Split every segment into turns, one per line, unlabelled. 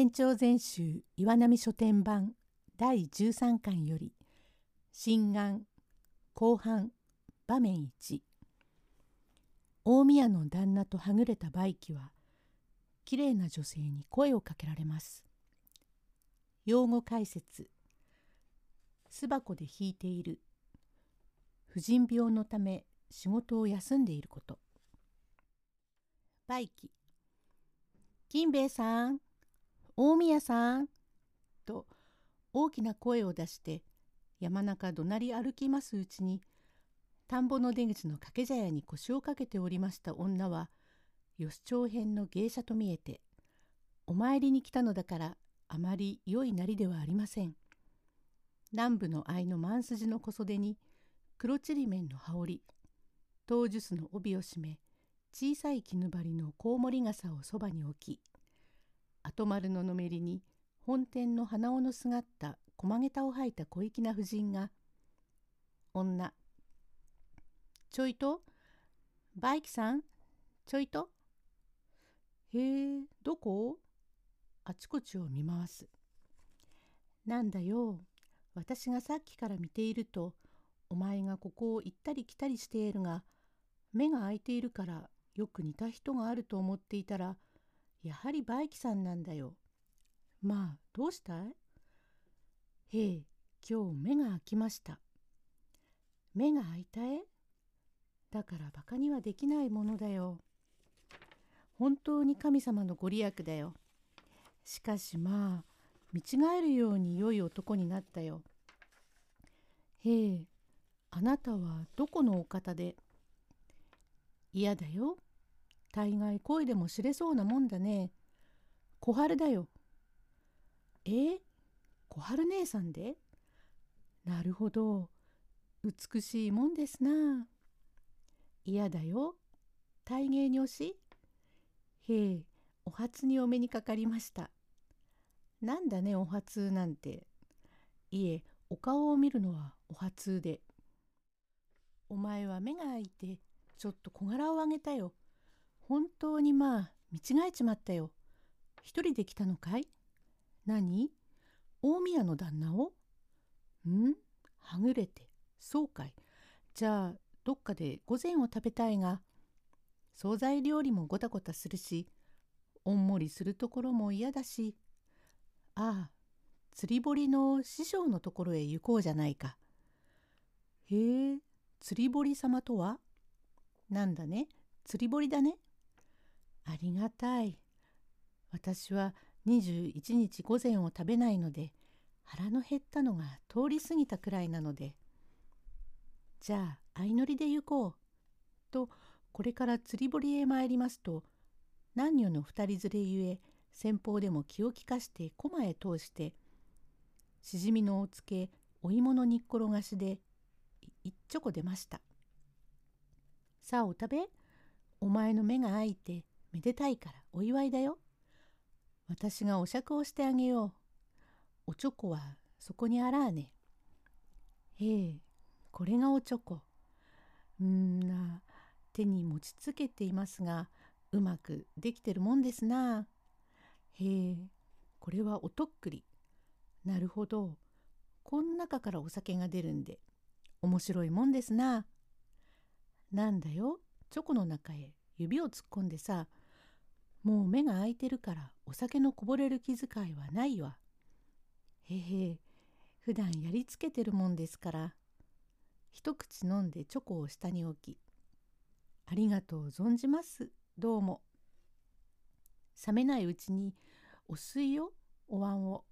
延長全集岩波書店版第13巻より新眼後半場面1大宮の旦那とはぐれた梅記はきれいな女性に声をかけられます。用語解説。巣箱で引いている。婦人病のため仕事を休んでいること。梅記金兵衛さん。大宮さんと大きな声を出して山中怒鳴り歩きますうちに田んぼの出口の掛け茶屋に腰をかけておりました女は吉兆編の芸者と見えてお参りに来たのだからあまり良いなりではありません。南部の藍の万筋の小袖に黒ちりめんの羽織唐樹の帯を締め小さい絹張りのコウモリ傘をそばに置き後丸ののめりに本店の鼻緒のすがった駒げたを履いた小粋な婦人が「女ちょいとバイキさんちょいとへえどこ?」あちこちを見回す。なんだよ私がさっきから見ているとお前がここを行ったり来たりしているが目が開いているからよく似た人があると思っていたらやはりバイキさんなんだよ。まあどうしたい？へえ今日目が開きました。目が開いたえ？だからバカにはできないものだよ。本当に神様のご利益だよ。しかしまあ見違えるように良い男になったよ。へえあなたはどこのお方で？嫌だよ。大概恋でも知れそうなもんだね。小春だよ。え？ー、小春姉さんで？なるほど。美しいもんですな。嫌だよ。大芸に押しへえ、お初にお目にかかりました。なんだね、お初なんて。いえ、お顔を見るのはお初で。お前は目が開いて、ちょっと小柄を上げたよ。本当にまあ見違えちまったよ。一人で来たのかい？何？大宮の旦那を？ん？はぐれて。そうかい。じゃあどっかで御膳を食べたいが？惣菜料理もごたごたするしおんもりするところも嫌だしああ釣り堀の師匠のところへ行こうじゃないか。へえ釣り堀様とは？なんだね釣り堀だね。ありがたい。私は21日午前を食べないので腹の減ったのが通り過ぎたくらいなのでじゃあ相乗りで行こう。とこれから釣り堀へ参りますと男女の二人連れゆえ先方でも気を利かして駒へ通してしじみのおつけお芋の煮っころがしで一ちょこ出ました。さあお食べお前の目が開いてめでたいからお祝いだよ。私がお酌をしてあげよう。おちょこはそこにあらあね。へえ、これがおちょこ。うんな、手に持ちつけていますが、うまくできてるもんですな。へえ、これはおとっくり。なるほど。こん中からお酒が出るんで、面白いもんですな。なんだよ、チョコの中へ指を突っ込んでさ、もう目が開いてるからお酒のこぼれる気遣いはないわ。へへ普段やりつけてるもんですから。一口飲んでチョコを下に置き、ありがとう存じます、どうも。冷めないうちに、お水よ、お椀を。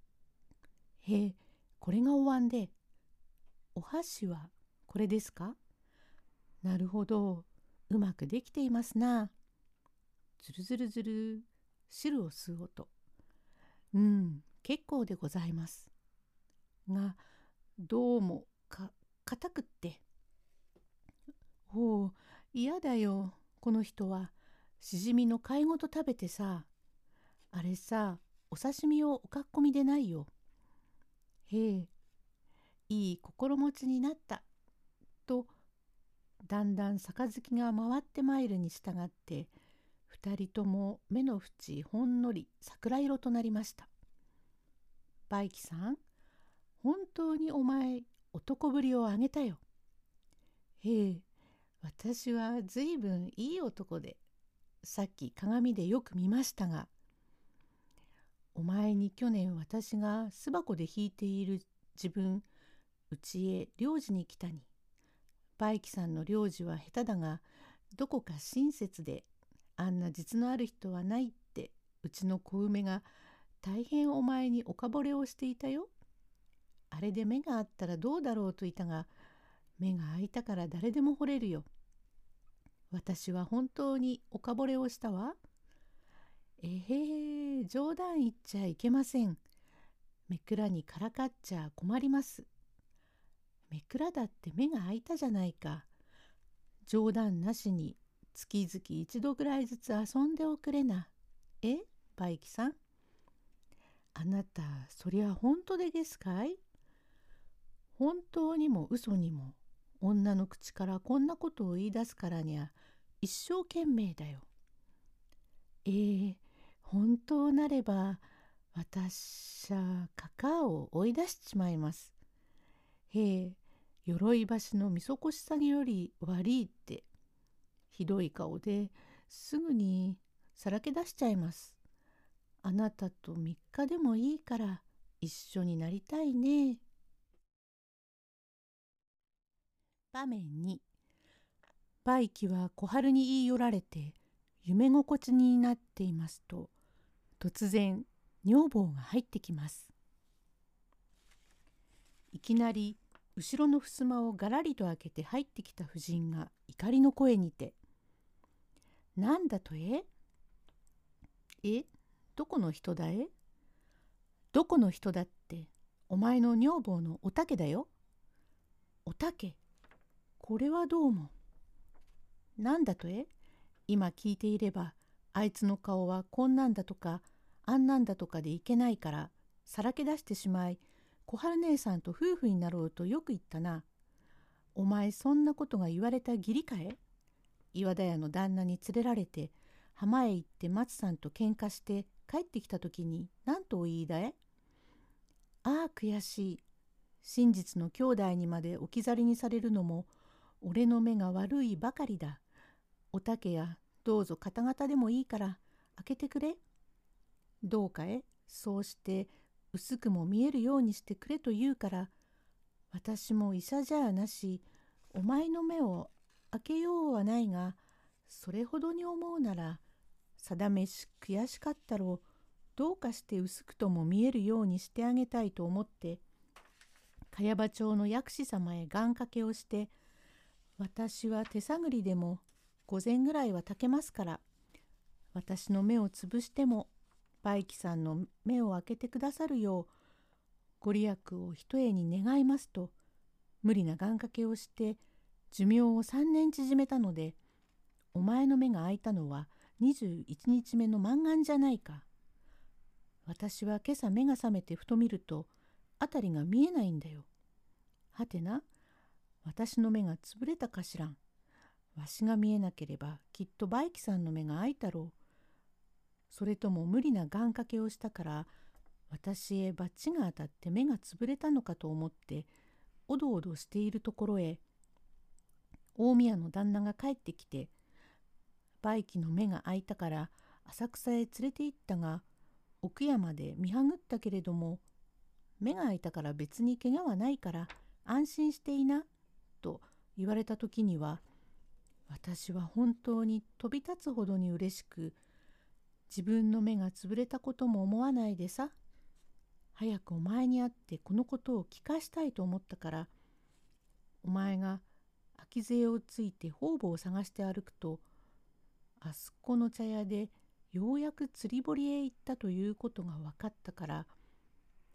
へえ、これがお椀で、お箸はこれですか？なるほど、うまくできていますな。ずるずるずる汁を吸う音。うん結構でございます。がどうもか硬くって。おお嫌だよ。この人は。しじみの貝ごと食べてさ。あれさお刺身をおかっこみでないよ。へえ。いい心持ちになった。とだんだん杯が回ってまいるに従って二人とも目の縁ほんのり桜色となりました。バイキさん、本当にお前、男ぶりをあげたよ。へえ、私はずいぶんいい男で、さっき鏡でよく見ましたが、お前に去年私が巣箱で弾いている自分、うちへ領事に来たに。バイキさんの領事は下手だが、どこか親切で、あんな実のある人はないって、うちの小梅が大変お前におかぼれをしていたよ。あれで目があったらどうだろうといたが、目が開いたから誰でも惚れるよ。私は本当におかぼれをしたわ。えへへ、冗談言っちゃいけません。めくらにからかっちゃ困ります。めくらだって目が開いたじゃないか。冗談なしに月々一度ぐらいずつ遊んでおくれな。え、バイキさん。あなた、そりゃ本当でげすかい？本当にも嘘にも女の口からこんなことを言い出すからにゃ一生懸命だよ。えー、本当なれば私はカカオを追い出しちまいます。へえ、鎧橋のみそこしさぎより悪いってひどい顔ですぐにさらけ出しちゃいます。あなたと3日でもいいから一緒になりたいね。場面にバイキは小春に言い寄られて夢心地になっていますと突然女房が入ってきます。いきなり後ろの襖をがらりと開けて入ってきた婦人が怒りの声にて「なんだとえ？え？どこの人だえ？どこの人だって？お前の女房のおたけだよ。おたけ？これはどうも。なんだとえ？今聞いていればあいつの顔はこんなんだとかあんなんだとかでいけないからさらけ出してしまい小春姉さんと夫婦になろうとよく言ったな。お前そんなことが言われた義理かえ？岩田屋の旦那に連れられて浜へ行って松さんと喧嘩して帰ってきた時に何とお言いだえ?ああ悔しい。真実の兄弟にまで置き去りにされるのも俺の目が悪いばかりだ。おたけやどうぞ方々でもいいから開けてくれ。どうかえ?そうして薄くも見えるようにしてくれと言うから私も医者じゃなしお前の目を開けようはないがそれほどに思うなら定めし悔しかったろう。どうかして薄くとも見えるようにしてあげたいと思って茅場町の薬師様へ願掛けをして私は手探りでも午前ぐらいは炊けますから私の目をつぶしてもバイキさんの目を開けてくださるようご利益を一重に願いますと無理な願掛けをして寿命を3年縮めたのでお前の目が開いたのは21日目の満願じゃないか。私は今朝目が覚めてふと見ると辺りが見えないんだよ。はてな私の目がつぶれたかしらん。わしが見えなければきっとバイキさんの目が開いたろう。それとも無理な願掛けをしたから私へバッチが当たって目がつぶれたのかと思っておどおどしているところへ大宮の旦那が帰ってきてバイキの目が開いたから浅草へ連れて行ったが奥山で見はぐったけれども目が開いたから別に怪我はないから安心していな」と言われた時には私は本当に飛び立つほどに嬉しく自分の目が潰れたことも思わないでさ早くお前に会ってこのことを聞かしたいと思ったからお前が秋杖をついて方々を探して歩くとあそこの茶屋でようやく釣り堀へ行ったということが分かったから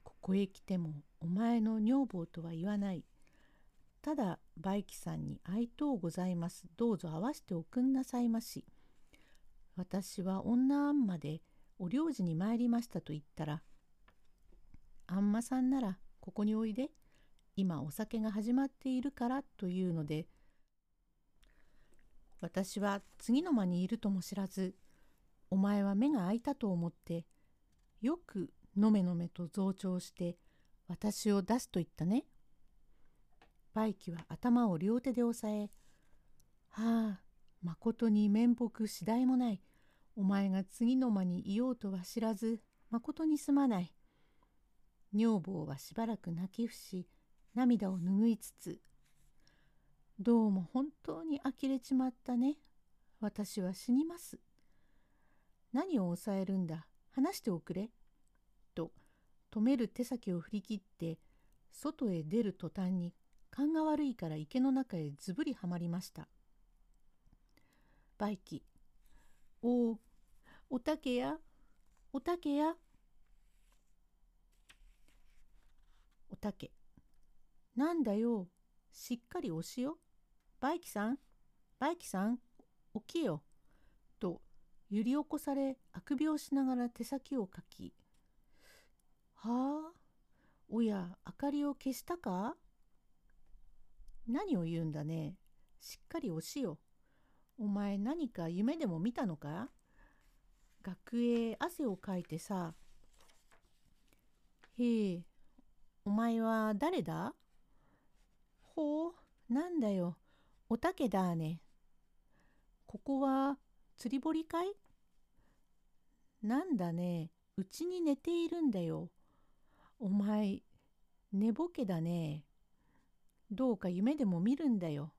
ここへ来てもお前の女房とは言わない。ただ梅木さんに会いとうございます。どうぞ会わしておくんなさいまし。私は女あんまでお領事に参りましたと言ったら、あんまさんならここにおいで。今お酒が始まっているからというので、私は次の間にいるとも知らず、お前は目が開いたと思って、よくのめのめと増長して私を出すと言ったね。バイキは頭を両手で押さえ、はあ、まことに面目次第もない。お前が次の間にいようとは知らず、まことにすまない。女房はしばらく泣き伏し、涙を拭いつつ、どうも本当に呆れちまったね。私は死にます。何を抑えるんだ？話しておくれ。と、止める手先を振り切って、外へ出る途端に、勘が悪いから池の中へずぶりはまりました。バイキ、おお、おたけや、おたけや？おたけ、なんだよ、しっかり押しよ。バイキさん、バイキさん、起きよ。と揺り起こされあくびをしながら手先をかき「はあおや明かりを消したか?」何を言うんだね？しっかり押しよお前何か夢でも見たのか学へ汗をかいてさへえお前は誰だほうなんだよ？おたけだねここは釣り堀かい？なんだね、うちに寝ているんだよ。お前、寝ぼけだね。どうか夢でも見るんだよ。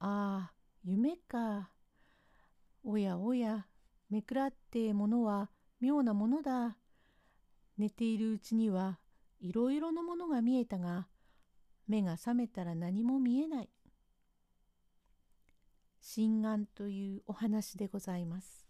ああ、夢か。おやおや、めくらってものは妙なものだ。寝ているうちにはいろいろなものが見えたが、目が覚めたら何も見えない。心眼というお話でございます。